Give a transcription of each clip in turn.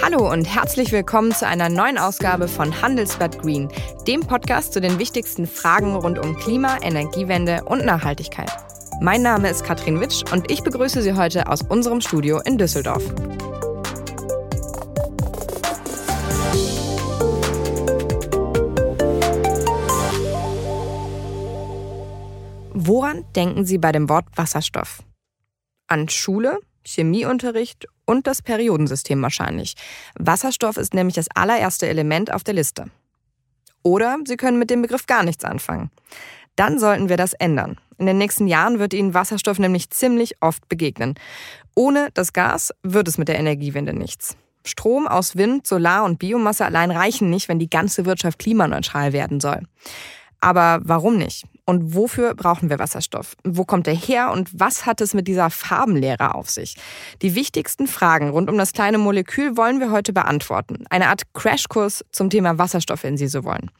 Hallo und herzlich willkommen zu einer neuen Ausgabe von Handelsblatt Green, dem Podcast zu den wichtigsten Fragen rund um Klima, Energiewende und Nachhaltigkeit. Mein Name ist Katrin Witsch und ich begrüße Sie heute aus unserem Studio in Düsseldorf. Woran denken Sie bei dem Wort Wasserstoff? An Schule, Chemieunterricht und das Periodensystem wahrscheinlich. Wasserstoff ist nämlich das allererste Element auf der Liste. Oder Sie können mit dem Begriff gar nichts anfangen. Dann sollten wir das ändern. In den nächsten Jahren wird Ihnen Wasserstoff nämlich ziemlich oft begegnen. Ohne das Gas wird es mit der Energiewende nichts. Strom aus Wind, Solar und Biomasse allein reichen nicht, wenn die ganze Wirtschaft klimaneutral werden soll. Aber warum nicht? Und wofür brauchen wir Wasserstoff? Wo kommt er her und was hat es mit dieser Farbenlehre auf sich? Die wichtigsten Fragen rund um das kleine Molekül wollen wir heute beantworten. Eine Art Crashkurs zum Thema Wasserstoff, wenn Sie so wollen.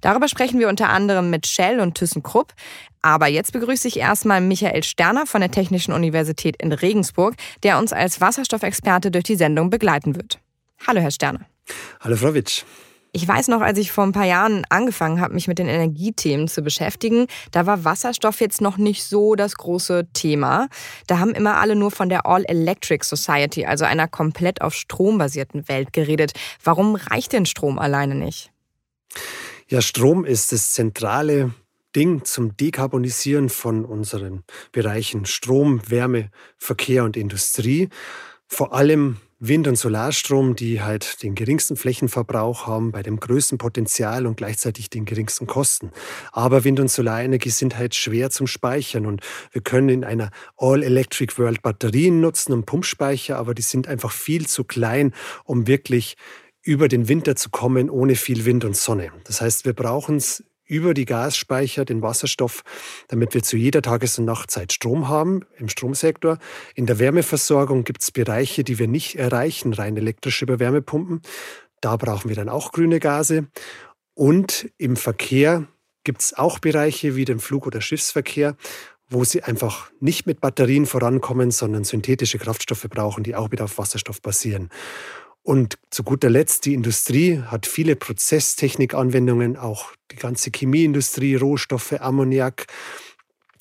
Darüber sprechen wir unter anderem mit Shell und ThyssenKrupp. Aber jetzt begrüße ich erstmal Michael Sterner von der Technischen Universität in Regensburg, der uns als Wasserstoffexperte durch die Sendung begleiten wird. Hallo, Herr Sterner. Hallo, Frau Witsch. Ich weiß noch, als ich vor ein paar Jahren angefangen habe, mich mit den Energiethemen zu beschäftigen, da war Wasserstoff jetzt noch nicht so das große Thema. Da haben immer alle nur von der All-Electric Society, also einer komplett auf Strom basierten Welt geredet. Warum reicht denn Strom alleine nicht? Ja, Strom ist das zentrale Ding zum Dekarbonisieren von unseren Bereichen Strom, Wärme, Verkehr und Industrie. Vor allem Wind- und Solarstrom, die halt den geringsten Flächenverbrauch haben, bei dem größten Potenzial und gleichzeitig den geringsten Kosten. Aber Wind- und Solarenergie sind halt schwer zum Speichern und wir können in einer All-Electric World Batterien nutzen und Pumpspeicher, aber die sind einfach viel zu klein, um wirklich über den Winter zu kommen ohne viel Wind und Sonne. Das heißt, wir brauchen es über die Gasspeicher den Wasserstoff, damit wir zu jeder Tages- und Nachtzeit Strom haben im Stromsektor. In der Wärmeversorgung gibt es Bereiche, die wir nicht erreichen, rein elektrische über Wärmepumpen. Da brauchen wir dann auch grüne Gase. Und im Verkehr gibt es auch Bereiche wie den Flug- oder Schiffsverkehr, wo sie einfach nicht mit Batterien vorankommen, sondern synthetische Kraftstoffe brauchen, die auch wieder auf Wasserstoff basieren. Und zu guter Letzt, die Industrie hat viele Prozesstechnikanwendungen, auch die ganze Chemieindustrie, Rohstoffe, Ammoniak,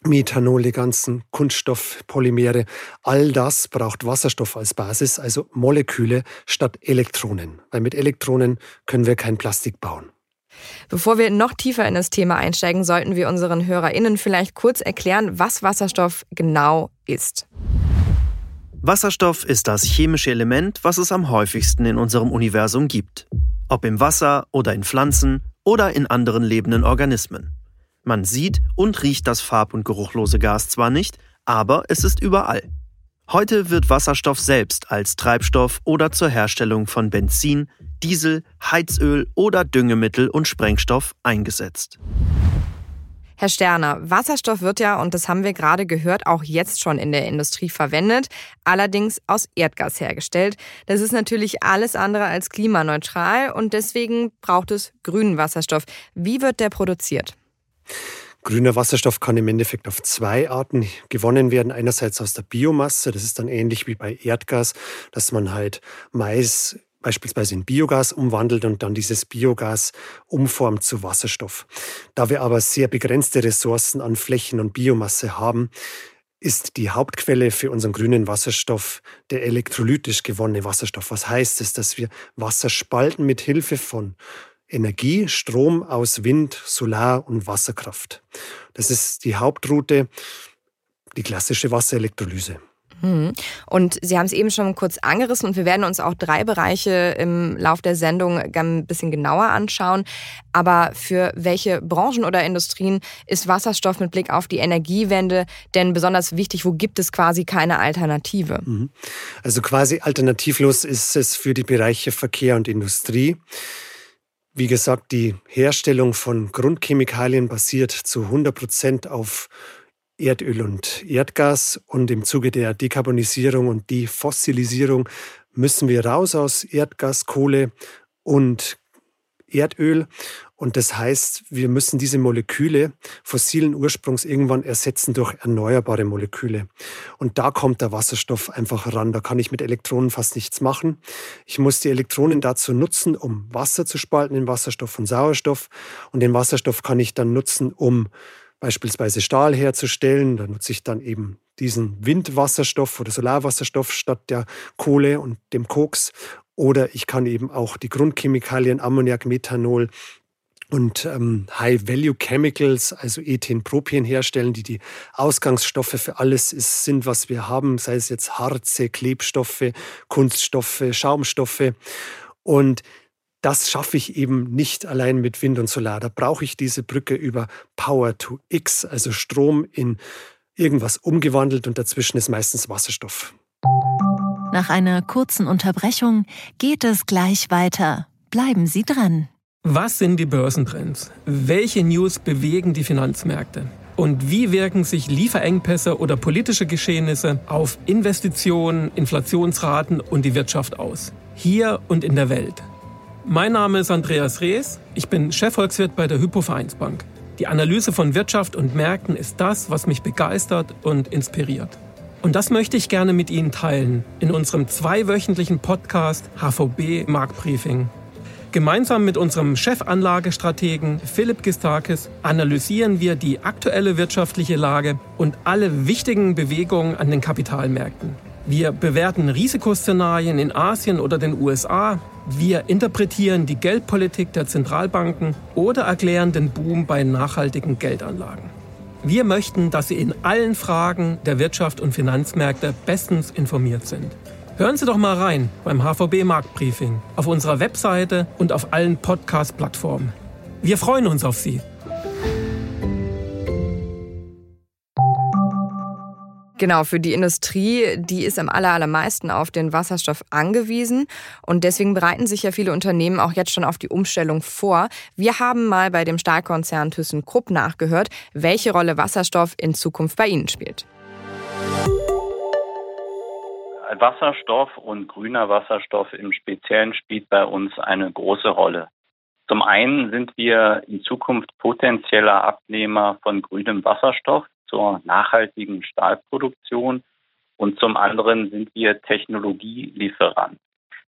Methanol, die ganzen Kunststoffpolymere. All das braucht Wasserstoff als Basis, also Moleküle statt Elektronen. Weil mit Elektronen können wir kein Plastik bauen. Bevor wir noch tiefer in das Thema einsteigen, sollten wir unseren HörerInnen vielleicht kurz erklären, was Wasserstoff genau ist. Wasserstoff ist das chemische Element, was es am häufigsten in unserem Universum gibt. Ob im Wasser oder in Pflanzen oder in anderen lebenden Organismen. Man sieht und riecht das farb- und geruchlose Gas zwar nicht, aber es ist überall. Heute wird Wasserstoff selbst als Treibstoff oder zur Herstellung von Benzin, Diesel, Heizöl oder Düngemittel und Sprengstoff eingesetzt. Herr Sterner, Wasserstoff wird ja, und das haben wir gerade gehört, auch jetzt schon in der Industrie verwendet, allerdings aus Erdgas hergestellt. Das ist natürlich alles andere als klimaneutral und deswegen braucht es grünen Wasserstoff. Wie wird der produziert? Grüner Wasserstoff kann im Endeffekt auf zwei Arten gewonnen werden. Einerseits aus der Biomasse, das ist dann ähnlich wie bei Erdgas, dass man halt Mais beispielsweise in Biogas umwandelt und dann dieses Biogas umformt zu Wasserstoff. Da wir aber sehr begrenzte Ressourcen an Flächen und Biomasse haben, ist die Hauptquelle für unseren grünen Wasserstoff der elektrolytisch gewonnene Wasserstoff. Was heißt es, dass wir Wasser spalten mit Hilfe von Energie, Strom aus Wind, Solar und Wasserkraft. Das ist die Hauptroute, die klassische Wasserelektrolyse. Mhm. Und Sie haben es eben schon kurz angerissen und wir werden uns auch drei Bereiche im Lauf der Sendung ein bisschen genauer anschauen. Aber für welche Branchen oder Industrien ist Wasserstoff mit Blick auf die Energiewende denn besonders wichtig? Wo gibt es quasi keine Alternative? Mhm. Also quasi alternativlos ist es für die Bereiche Verkehr und Industrie. Wie gesagt, die Herstellung von Grundchemikalien basiert zu 100 Prozent auf Erdöl und Erdgas. Und im Zuge der Dekarbonisierung und Defossilisierung müssen wir raus aus Erdgas, Kohle und Erdöl. Und das heißt, wir müssen diese Moleküle fossilen Ursprungs irgendwann ersetzen durch erneuerbare Moleküle. Und da kommt der Wasserstoff einfach ran. Da kann ich mit Elektronen fast nichts machen. Ich muss die Elektronen dazu nutzen, um Wasser zu spalten in Wasserstoff und Sauerstoff. Und den Wasserstoff kann ich dann nutzen, um beispielsweise Stahl herzustellen. Da nutze ich dann eben diesen Windwasserstoff oder Solarwasserstoff statt der Kohle und dem Koks. Oder ich kann eben auch die Grundchemikalien Ammoniak, Methanol und ähm, High-Value-Chemicals, also Ethen, Propen herstellen, die die Ausgangsstoffe für alles ist, sind, was wir haben, sei es jetzt Harze, Klebstoffe, Kunststoffe, Schaumstoffe. Und das schaffe ich eben nicht allein mit Wind und Solar. Da brauche ich diese Brücke über Power to X, also Strom in irgendwas umgewandelt und dazwischen ist meistens Wasserstoff. Nach einer kurzen Unterbrechung geht es gleich weiter. Bleiben Sie dran. Was sind die Börsentrends? Welche News bewegen die Finanzmärkte? Und wie wirken sich Lieferengpässe oder politische Geschehnisse auf Investitionen, Inflationsraten und die Wirtschaft aus? Hier und in der Welt. Mein Name ist Andreas Rees. Ich bin Chefvolkswirt bei der Hypo Vereinsbank. Die Analyse von Wirtschaft und Märkten ist das, was mich begeistert und inspiriert. Und das möchte ich gerne mit Ihnen teilen in unserem zweiwöchentlichen Podcast HVB Marktbriefing. Gemeinsam mit unserem Chefanlagestrategen Philipp Gistakis analysieren wir die aktuelle wirtschaftliche Lage und alle wichtigen Bewegungen an den Kapitalmärkten. Wir bewerten Risikoszenarien in Asien oder den USA. Wir interpretieren die Geldpolitik der Zentralbanken oder erklären den Boom bei nachhaltigen Geldanlagen. Wir möchten, dass Sie in allen Fragen der Wirtschaft und Finanzmärkte bestens informiert sind. Hören Sie doch mal rein beim HVB Marktbriefing auf unserer Webseite und auf allen Podcast-Plattformen. Wir freuen uns auf Sie. Genau, für die Industrie, die ist am allermeisten auf den Wasserstoff angewiesen und deswegen bereiten sich ja viele Unternehmen auch jetzt schon auf die Umstellung vor. Wir haben mal bei dem Stahlkonzern ThyssenKrupp nachgehört, welche Rolle Wasserstoff in Zukunft bei Ihnen spielt. Wasserstoff und grüner Wasserstoff im Speziellen spielt bei uns eine große Rolle. Zum einen sind wir in Zukunft potenzieller Abnehmer von grünem Wasserstoff zur nachhaltigen Stahlproduktion und zum anderen sind wir Technologielieferant.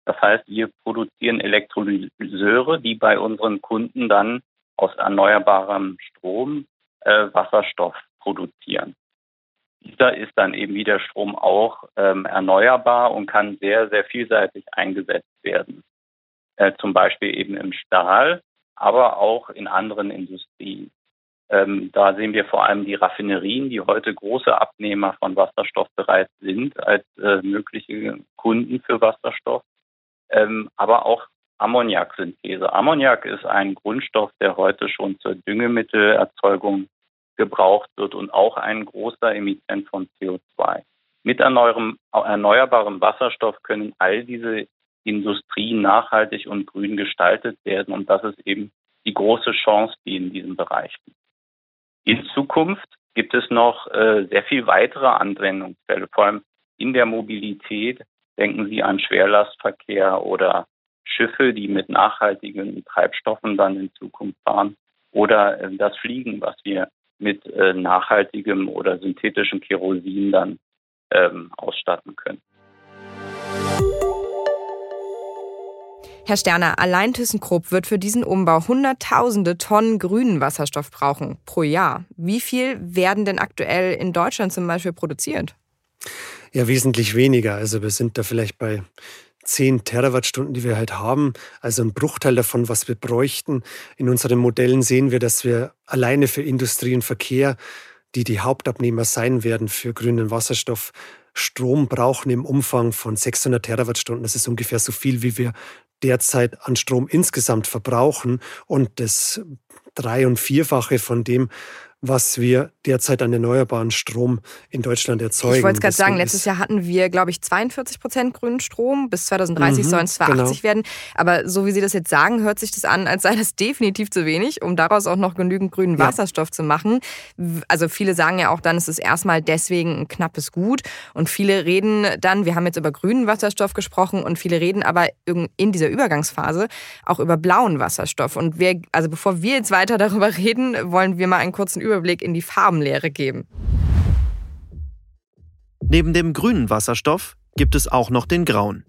Das heißt, wir produzieren Elektrolyseure, die bei unseren Kunden dann aus erneuerbarem Strom äh, Wasserstoff produzieren. Dieser ist dann eben wie der Strom auch ähm, erneuerbar und kann sehr, sehr vielseitig eingesetzt werden. Äh, zum Beispiel eben im Stahl, aber auch in anderen Industrien. Ähm, da sehen wir vor allem die Raffinerien, die heute große Abnehmer von Wasserstoff bereits sind, als äh, mögliche Kunden für Wasserstoff. Ähm, aber auch Ammoniaksynthese. Ammoniak ist ein Grundstoff, der heute schon zur Düngemittererzeugung gebraucht wird und auch ein großer Emittent von CO2. Mit erneuerbarem Wasserstoff können all diese Industrien nachhaltig und grün gestaltet werden. Und das ist eben die große Chance, die in diesem Bereich liegt. In Zukunft gibt es noch äh, sehr viel weitere Anwendungsfälle, vor allem in der Mobilität. Denken Sie an Schwerlastverkehr oder Schiffe, die mit nachhaltigen Treibstoffen dann in Zukunft fahren oder äh, das Fliegen, was wir mit äh, nachhaltigem oder synthetischem Kerosin dann ähm, ausstatten können. Herr Sterner, allein ThyssenKrupp wird für diesen Umbau Hunderttausende Tonnen grünen Wasserstoff brauchen pro Jahr. Wie viel werden denn aktuell in Deutschland zum Beispiel produziert? Ja, wesentlich weniger. Also wir sind da vielleicht bei 10 Terawattstunden, die wir halt haben, also ein Bruchteil davon, was wir bräuchten. In unseren Modellen sehen wir, dass wir alleine für Industrie und Verkehr, die die Hauptabnehmer sein werden für grünen Wasserstoff, Strom brauchen im Umfang von 600 Terawattstunden. Das ist ungefähr so viel, wie wir derzeit an Strom insgesamt verbrauchen. Und das drei- und vierfache von dem, was wir derzeit an erneuerbaren Strom in Deutschland erzeugen. Ich wollte es gerade sagen, letztes Jahr hatten wir, glaube ich, 42 Prozent grünen Strom. Bis 2030 mhm, sollen es zwar genau. 80 werden. Aber so wie Sie das jetzt sagen, hört sich das an, als sei das definitiv zu wenig, um daraus auch noch genügend grünen ja. Wasserstoff zu machen. Also viele sagen ja auch dann, es ist erstmal deswegen ein knappes Gut. Und viele reden dann, wir haben jetzt über grünen Wasserstoff gesprochen und viele reden aber in dieser Übergangsphase auch über blauen Wasserstoff. Und wir, also bevor wir jetzt weiter darüber reden, wollen wir mal einen kurzen Überblick Überblick in die Farbenlehre geben. Neben dem grünen Wasserstoff gibt es auch noch den grauen.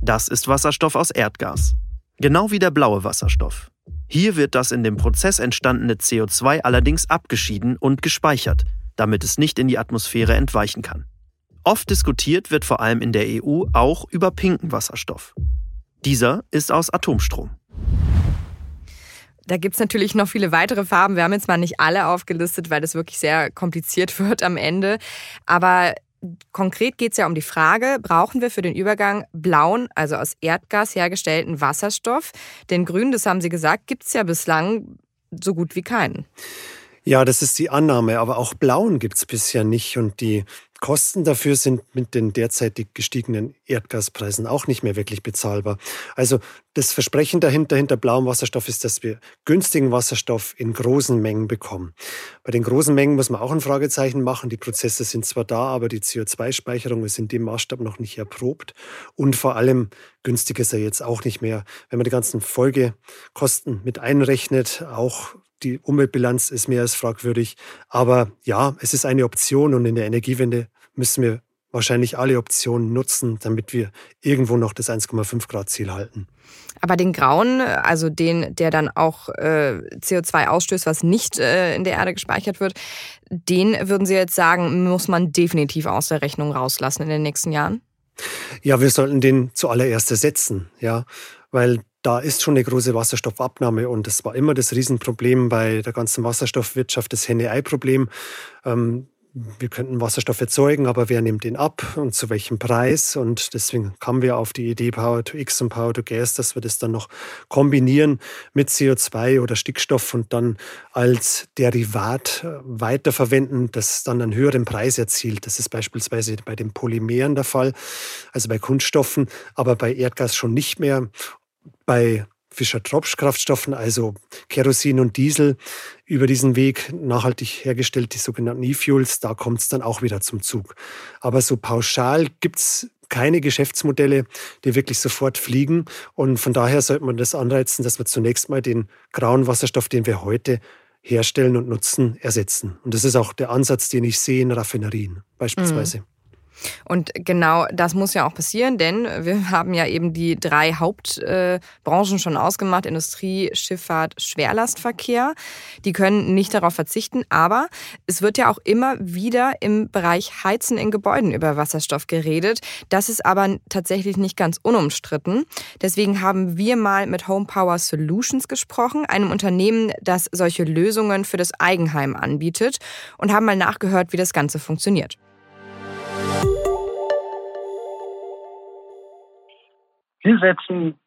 Das ist Wasserstoff aus Erdgas. Genau wie der blaue Wasserstoff. Hier wird das in dem Prozess entstandene CO2 allerdings abgeschieden und gespeichert, damit es nicht in die Atmosphäre entweichen kann. Oft diskutiert wird vor allem in der EU auch über pinken Wasserstoff. Dieser ist aus Atomstrom. Da gibt es natürlich noch viele weitere Farben. Wir haben jetzt mal nicht alle aufgelistet, weil das wirklich sehr kompliziert wird am Ende. Aber konkret geht es ja um die Frage, brauchen wir für den Übergang blauen, also aus Erdgas hergestellten Wasserstoff? Den grünen, das haben Sie gesagt, gibt es ja bislang so gut wie keinen. Ja, das ist die Annahme, aber auch blauen gibt es bisher nicht und die Kosten dafür sind mit den derzeitig gestiegenen Erdgaspreisen auch nicht mehr wirklich bezahlbar. Also das Versprechen dahinter, hinter blauem Wasserstoff ist, dass wir günstigen Wasserstoff in großen Mengen bekommen. Bei den großen Mengen muss man auch ein Fragezeichen machen. Die Prozesse sind zwar da, aber die CO2-Speicherung ist in dem Maßstab noch nicht erprobt. Und vor allem günstig ist er jetzt auch nicht mehr. Wenn man die ganzen Folgekosten mit einrechnet, auch die Umweltbilanz ist mehr als fragwürdig. Aber ja, es ist eine Option und in der Energiewende müssen wir wahrscheinlich alle Optionen nutzen, damit wir irgendwo noch das 1,5 Grad Ziel halten. Aber den grauen, also den, der dann auch äh, CO2 ausstößt, was nicht äh, in der Erde gespeichert wird, den würden Sie jetzt sagen, muss man definitiv aus der Rechnung rauslassen in den nächsten Jahren? Ja, wir sollten den zuallererst ersetzen, ja, weil da ist schon eine große Wasserstoffabnahme und das war immer das Riesenproblem bei der ganzen Wasserstoffwirtschaft, das Henne-Ei-Problem. Ähm, wir könnten Wasserstoff erzeugen, aber wer nimmt den ab und zu welchem Preis? Und deswegen kamen wir auf die Idee Power to X und Power to Gas, dass wir das dann noch kombinieren mit CO2 oder Stickstoff und dann als Derivat äh, weiterverwenden, das dann einen höheren Preis erzielt. Das ist beispielsweise bei den Polymeren der Fall, also bei Kunststoffen, aber bei Erdgas schon nicht mehr. Bei Fischer-Tropsch-Kraftstoffen, also Kerosin und Diesel, über diesen Weg nachhaltig hergestellt, die sogenannten E-Fuels, da kommt es dann auch wieder zum Zug. Aber so pauschal gibt es keine Geschäftsmodelle, die wirklich sofort fliegen. Und von daher sollte man das anreizen, dass wir zunächst mal den grauen Wasserstoff, den wir heute herstellen und nutzen, ersetzen. Und das ist auch der Ansatz, den ich sehe in Raffinerien beispielsweise. Mhm. Und genau das muss ja auch passieren, denn wir haben ja eben die drei Hauptbranchen schon ausgemacht, Industrie, Schifffahrt, Schwerlastverkehr. Die können nicht darauf verzichten, aber es wird ja auch immer wieder im Bereich Heizen in Gebäuden über Wasserstoff geredet. Das ist aber tatsächlich nicht ganz unumstritten. Deswegen haben wir mal mit Home Power Solutions gesprochen, einem Unternehmen, das solche Lösungen für das Eigenheim anbietet und haben mal nachgehört, wie das Ganze funktioniert. Wir setzen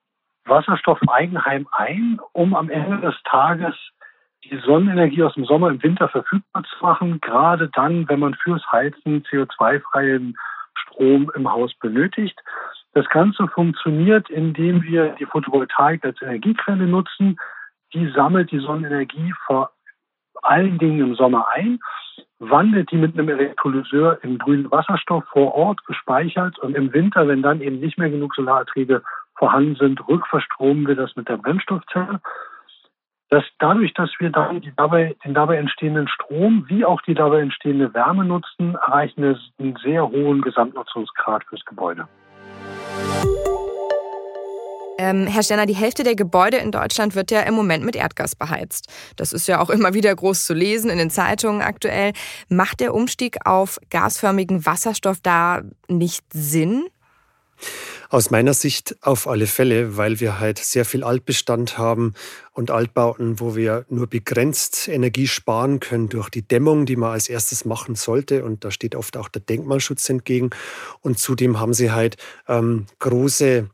Wasserstoff im Eigenheim ein, um am Ende des Tages die Sonnenenergie aus dem Sommer im Winter verfügbar zu machen, gerade dann, wenn man fürs Heizen CO2-freien Strom im Haus benötigt. Das Ganze funktioniert, indem wir die Photovoltaik als Energiequelle nutzen. Die sammelt die Sonnenenergie vor allen Dingen im Sommer ein, wandelt die mit einem Elektrolyseur in grünen Wasserstoff vor Ort gespeichert und im Winter, wenn dann eben nicht mehr genug Solarerträge vorhanden sind, rückverstromen wir das mit der Brennstoffzelle. Dass dadurch, dass wir dann dabei, den dabei entstehenden Strom wie auch die dabei entstehende Wärme nutzen, erreichen wir einen sehr hohen Gesamtnutzungsgrad fürs Gebäude. Ähm, Herr Stenner, die Hälfte der Gebäude in Deutschland wird ja im Moment mit Erdgas beheizt. Das ist ja auch immer wieder groß zu lesen in den Zeitungen aktuell. Macht der Umstieg auf gasförmigen Wasserstoff da nicht Sinn? Aus meiner Sicht auf alle Fälle, weil wir halt sehr viel Altbestand haben und Altbauten, wo wir nur begrenzt Energie sparen können durch die Dämmung, die man als erstes machen sollte. Und da steht oft auch der Denkmalschutz entgegen. Und zudem haben sie halt ähm, große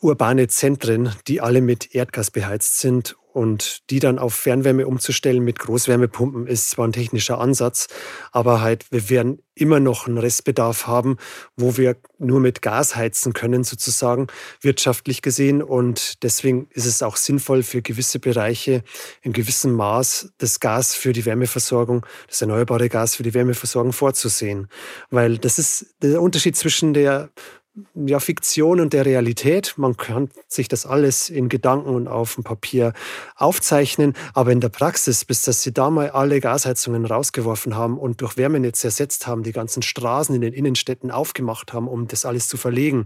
urbane Zentren, die alle mit Erdgas beheizt sind Und die dann auf Fernwärme umzustellen mit Großwärmepumpen ist zwar ein technischer Ansatz, aber halt, wir werden immer noch einen Restbedarf haben, wo wir nur mit Gas heizen können, sozusagen, wirtschaftlich gesehen. Und deswegen ist es auch sinnvoll für gewisse Bereiche in gewissem Maß das Gas für die Wärmeversorgung, das erneuerbare Gas für die Wärmeversorgung vorzusehen. Weil das ist der Unterschied zwischen der ja, Fiktion und der Realität. Man kann sich das alles in Gedanken und auf dem Papier aufzeichnen, aber in der Praxis, bis dass sie da mal alle Gasheizungen rausgeworfen haben und durch Wärmenetz ersetzt haben, die ganzen Straßen in den Innenstädten aufgemacht haben, um das alles zu verlegen,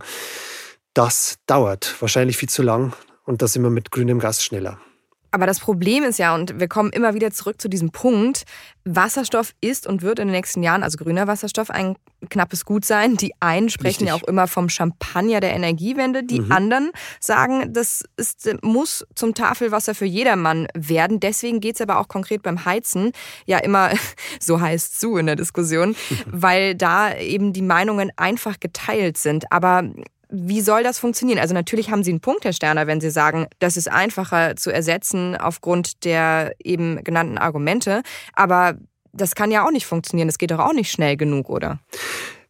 das dauert wahrscheinlich viel zu lang und da sind wir mit grünem Gas schneller. Aber das Problem ist ja, und wir kommen immer wieder zurück zu diesem Punkt, Wasserstoff ist und wird in den nächsten Jahren, also grüner Wasserstoff, ein knappes Gut sein. Die einen sprechen Richtig. ja auch immer vom Champagner der Energiewende. Die mhm. anderen sagen, das ist, muss zum Tafelwasser für jedermann werden. Deswegen geht es aber auch konkret beim Heizen ja immer, so heißt zu in der Diskussion, weil da eben die Meinungen einfach geteilt sind. Aber wie soll das funktionieren? Also natürlich haben Sie einen Punkt, Herr Sterner, wenn Sie sagen, das ist einfacher zu ersetzen aufgrund der eben genannten Argumente. Aber das kann ja auch nicht funktionieren. Das geht doch auch nicht schnell genug, oder?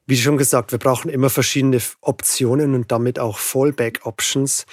Wie schon gesagt, wir brauchen immer verschiedene Optionen und damit auch Fallback-Options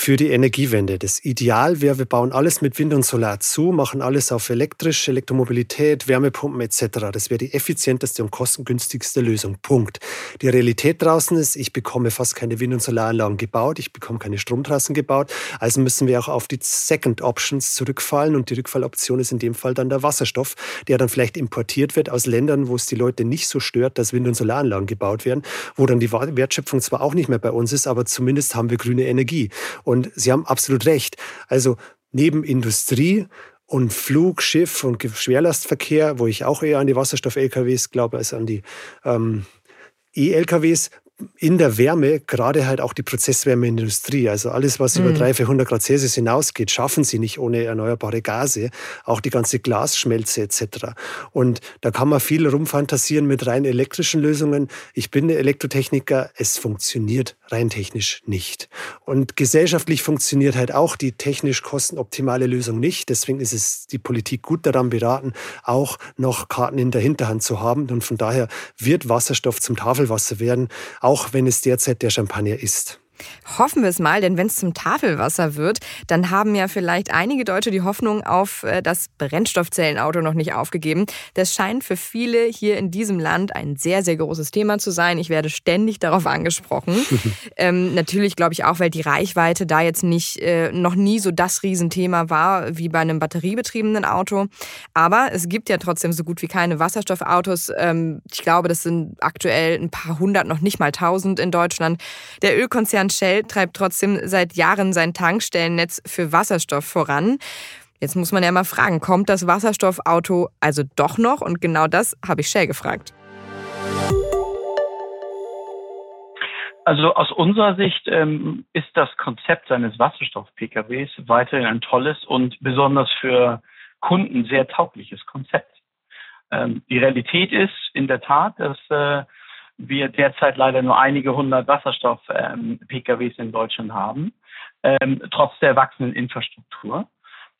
für die Energiewende. Das Ideal wäre, wir bauen alles mit Wind und Solar zu, machen alles auf elektrisch, Elektromobilität, Wärmepumpen etc. Das wäre die effizienteste und kostengünstigste Lösung. Punkt. Die Realität draußen ist, ich bekomme fast keine Wind- und Solaranlagen gebaut, ich bekomme keine Stromtrassen gebaut. Also müssen wir auch auf die Second Options zurückfallen und die Rückfalloption ist in dem Fall dann der Wasserstoff, der dann vielleicht importiert wird aus Ländern, wo es die Leute nicht so stört, dass Wind- und Solaranlagen gebaut werden, wo dann die Wertschöpfung zwar auch nicht mehr bei uns ist, aber zumindest haben wir grüne Energie. Und Sie haben absolut recht. Also neben Industrie und Flug, Schiff und Schwerlastverkehr, wo ich auch eher an die Wasserstoff-LKWs glaube als an die ähm, E-LKWs, in der Wärme, gerade halt auch die Prozesswärmeindustrie, also alles, was mhm. über 300, 400 Grad Celsius hinausgeht, schaffen sie nicht ohne erneuerbare Gase, auch die ganze Glasschmelze etc. Und da kann man viel rumfantasieren mit rein elektrischen Lösungen. Ich bin Elektrotechniker, es funktioniert rein technisch nicht. Und gesellschaftlich funktioniert halt auch die technisch kostenoptimale Lösung nicht. Deswegen ist es die Politik gut daran beraten, auch noch Karten in der Hinterhand zu haben. Und von daher wird Wasserstoff zum Tafelwasser werden, auch wenn es derzeit der Champagner ist. Hoffen wir es mal, denn wenn es zum Tafelwasser wird, dann haben ja vielleicht einige Deutsche die Hoffnung auf äh, das Brennstoffzellenauto noch nicht aufgegeben. Das scheint für viele hier in diesem Land ein sehr, sehr großes Thema zu sein. Ich werde ständig darauf angesprochen. ähm, natürlich glaube ich auch, weil die Reichweite da jetzt nicht äh, noch nie so das Riesenthema war wie bei einem batteriebetriebenen Auto. Aber es gibt ja trotzdem so gut wie keine Wasserstoffautos. Ähm, ich glaube, das sind aktuell ein paar hundert, noch nicht mal tausend in Deutschland. Der Ölkonzern Konzern Shell treibt trotzdem seit Jahren sein Tankstellennetz für Wasserstoff voran. Jetzt muss man ja mal fragen, kommt das Wasserstoffauto also doch noch? Und genau das habe ich Shell gefragt. Also aus unserer Sicht ähm, ist das Konzept seines Wasserstoff-PKWs weiterhin ein tolles und besonders für Kunden sehr taugliches Konzept. Ähm, die Realität ist in der Tat, dass äh, wir derzeit leider nur einige hundert Wasserstoff-PKWs ähm, in Deutschland haben, ähm, trotz der wachsenden Infrastruktur.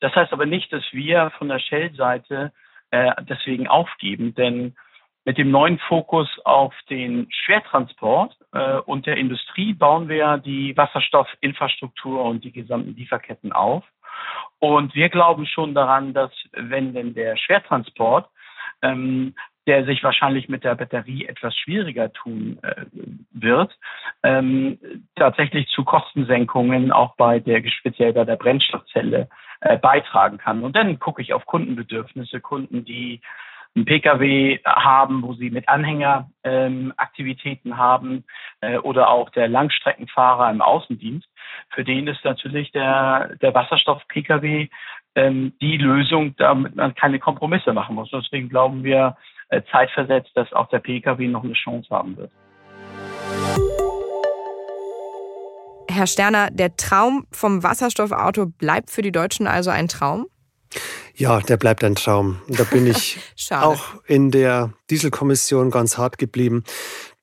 Das heißt aber nicht, dass wir von der Shell-Seite äh, deswegen aufgeben, denn mit dem neuen Fokus auf den Schwertransport äh, und der Industrie bauen wir die Wasserstoffinfrastruktur und die gesamten Lieferketten auf. Und wir glauben schon daran, dass wenn denn der Schwertransport ähm, der sich wahrscheinlich mit der Batterie etwas schwieriger tun äh, wird, ähm, tatsächlich zu Kostensenkungen auch bei der, speziell bei der Brennstoffzelle äh, beitragen kann. Und dann gucke ich auf Kundenbedürfnisse, Kunden, die einen Pkw haben, wo sie mit Anhänger ähm, haben äh, oder auch der Langstreckenfahrer im Außendienst. Für den ist natürlich der, der Wasserstoff-Pkw ähm, die Lösung, damit man keine Kompromisse machen muss. Deswegen glauben wir, zeitversetzt, dass auch der Pkw noch eine Chance haben wird. Herr Sterner, der Traum vom Wasserstoffauto bleibt für die Deutschen also ein Traum? Ja, der bleibt ein Traum. Da bin ich auch in der Dieselkommission ganz hart geblieben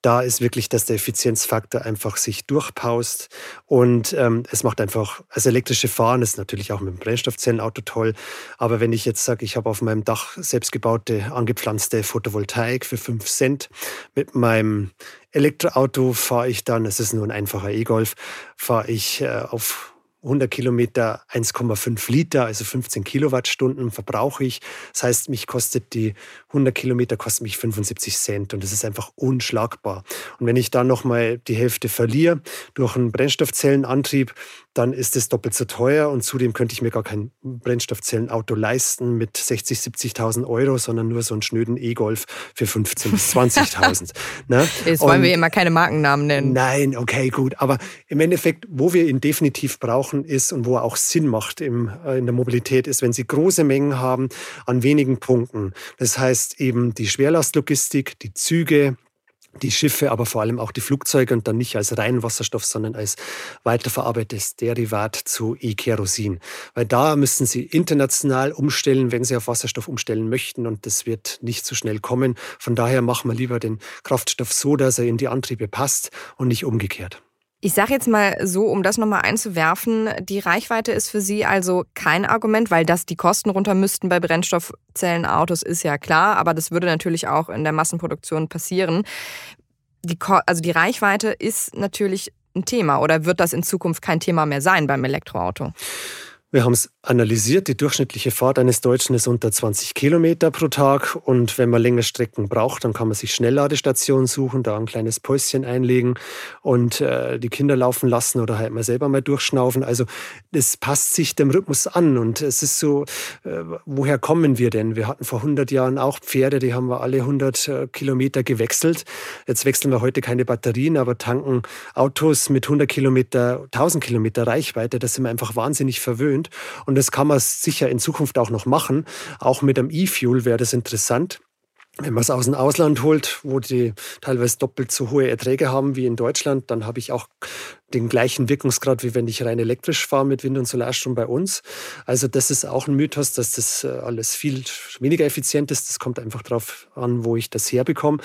da ist wirklich, dass der Effizienzfaktor einfach sich durchpaust und ähm, es macht einfach, also elektrische Fahren ist natürlich auch mit dem Brennstoffzellenauto toll, aber wenn ich jetzt sage, ich habe auf meinem Dach selbstgebaute, angepflanzte Photovoltaik für 5 Cent, mit meinem Elektroauto fahre ich dann, es ist nur ein einfacher E-Golf, fahre ich äh, auf 100 Kilometer 1,5 Liter, also 15 Kilowattstunden verbrauche ich. Das heißt, mich kostet die 100 Kilometer kostet mich 75 Cent und das ist einfach unschlagbar. Und wenn ich dann nochmal die Hälfte verliere durch einen Brennstoffzellenantrieb, dann ist es doppelt so teuer und zudem könnte ich mir gar kein Brennstoffzellenauto leisten mit 60, 70.000 Euro, sondern nur so einen schnöden E-Golf für 15.000 bis 20.000. ne? Jetzt wollen wir immer keine Markennamen nennen. Nein, okay, gut. Aber im Endeffekt, wo wir ihn definitiv brauchen ist und wo er auch Sinn macht im, äh, in der Mobilität, ist, wenn Sie große Mengen haben an wenigen Punkten. Das heißt eben die Schwerlastlogistik, die Züge, die Schiffe, aber vor allem auch die Flugzeuge und dann nicht als reinen Wasserstoff, sondern als weiterverarbeitetes Derivat zu E-Kerosin. Weil da müssen Sie international umstellen, wenn Sie auf Wasserstoff umstellen möchten und das wird nicht so schnell kommen. Von daher machen wir lieber den Kraftstoff so, dass er in die Antriebe passt und nicht umgekehrt. Ich sage jetzt mal so, um das nochmal einzuwerfen, die Reichweite ist für Sie also kein Argument, weil das die Kosten runter müssten bei Brennstoffzellenautos, ist ja klar, aber das würde natürlich auch in der Massenproduktion passieren. Die, also die Reichweite ist natürlich ein Thema oder wird das in Zukunft kein Thema mehr sein beim Elektroauto? Wir haben es analysiert. Die durchschnittliche Fahrt eines Deutschen ist unter 20 Kilometer pro Tag. Und wenn man längere Strecken braucht, dann kann man sich Schnellladestationen suchen, da ein kleines Päuschen einlegen und äh, die Kinder laufen lassen oder halt mal selber mal durchschnaufen. Also das passt sich dem Rhythmus an. Und es ist so, äh, woher kommen wir denn? Wir hatten vor 100 Jahren auch Pferde, die haben wir alle 100 äh, Kilometer gewechselt. Jetzt wechseln wir heute keine Batterien, aber tanken Autos mit 100 Kilometer, 1000 Kilometer Reichweite. Da sind wir einfach wahnsinnig verwöhnt. Und das kann man sicher in Zukunft auch noch machen. Auch mit einem E-Fuel wäre das interessant. Wenn man es aus dem Ausland holt, wo die teilweise doppelt so hohe Erträge haben wie in Deutschland, dann habe ich auch den gleichen Wirkungsgrad, wie wenn ich rein elektrisch fahre mit Wind- und Solarstrom bei uns. Also das ist auch ein Mythos, dass das äh, alles viel weniger effizient ist. Das kommt einfach darauf an, wo ich das herbekomme.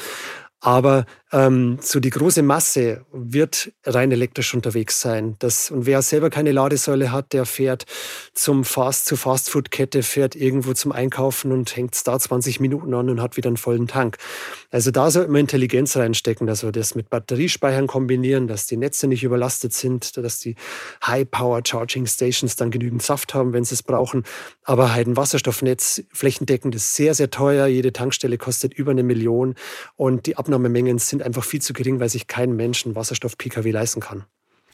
Aber ähm, so die große Masse wird rein elektrisch unterwegs sein. Das, und wer selber keine Ladesäule hat, der fährt zum Fast, zur Fastfood-Kette, fährt irgendwo zum Einkaufen und hängt da 20 Minuten an und hat wieder einen vollen Tank. Also da sollte man Intelligenz reinstecken, dass wir das mit Batteriespeichern kombinieren, dass die Netze nicht überlastet sind, dass die High-Power-Charging-Stations dann genügend Saft haben, wenn sie es brauchen. Aber halt ein Wasserstoffnetz flächendeckend ist sehr, sehr teuer. Jede Tankstelle kostet über eine Million und die Abnahmemengen sind einfach viel zu gering, weil sich kein Mensch einen Wasserstoff-Pkw leisten kann.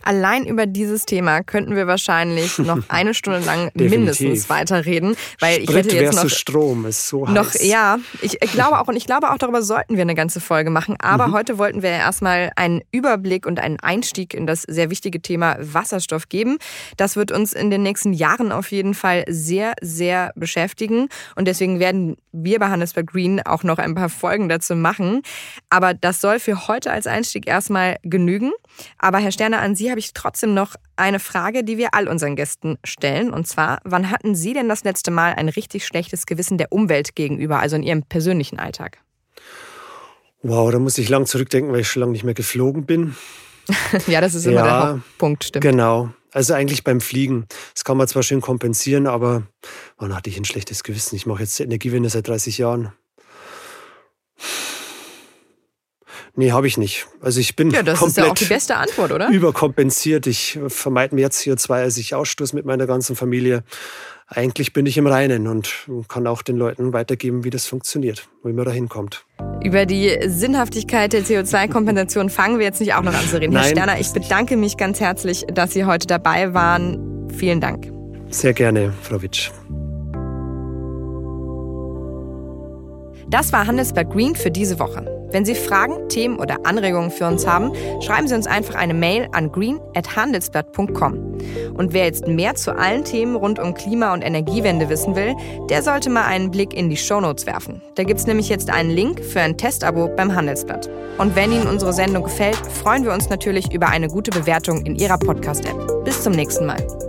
Allein über dieses Thema könnten wir wahrscheinlich noch eine Stunde lang mindestens weiterreden, weil Sprit ich hätte jetzt noch Strom ist so noch heiß. ja, ich glaube auch und ich glaube auch darüber sollten wir eine ganze Folge machen, aber mhm. heute wollten wir erstmal einen Überblick und einen Einstieg in das sehr wichtige Thema Wasserstoff geben. Das wird uns in den nächsten Jahren auf jeden Fall sehr sehr beschäftigen und deswegen werden wir bei Handelsberg Green auch noch ein paar Folgen dazu machen, aber das soll für heute als Einstieg erstmal genügen. Aber Herr Sterner, an Sie habe ich trotzdem noch eine Frage, die wir all unseren Gästen stellen. Und zwar, wann hatten Sie denn das letzte Mal ein richtig schlechtes Gewissen der Umwelt gegenüber, also in Ihrem persönlichen Alltag? Wow, da muss ich lang zurückdenken, weil ich schon lange nicht mehr geflogen bin. ja, das ist immer ja, der Hauptpunkt, stimmt. Genau. Also eigentlich beim Fliegen. Das kann man zwar schön kompensieren, aber wann hatte ich ein schlechtes Gewissen? Ich mache jetzt Energiewende seit 30 Jahren. Nee, habe ich nicht. Also ich bin ja, das komplett ist ja auch die beste Antwort, oder? Überkompensiert. Ich vermeide mehr CO2, als ich ausstoße mit meiner ganzen Familie. Eigentlich bin ich im Reinen und kann auch den Leuten weitergeben, wie das funktioniert, wie man da hinkommt. Über die Sinnhaftigkeit der CO2-Kompensation fangen wir jetzt nicht auch noch an zu reden. Nein, Herr Sterner, ich bedanke mich ganz herzlich, dass Sie heute dabei waren. Vielen Dank. Sehr gerne, Frau Witsch. Das war Handelsblatt Green für diese Woche. Wenn Sie Fragen, Themen oder Anregungen für uns haben, schreiben Sie uns einfach eine Mail an green.handelsblatt.com. Und wer jetzt mehr zu allen Themen rund um Klima- und Energiewende wissen will, der sollte mal einen Blick in die Shownotes werfen. Da gibt es nämlich jetzt einen Link für ein Testabo beim Handelsblatt. Und wenn Ihnen unsere Sendung gefällt, freuen wir uns natürlich über eine gute Bewertung in Ihrer Podcast-App. Bis zum nächsten Mal.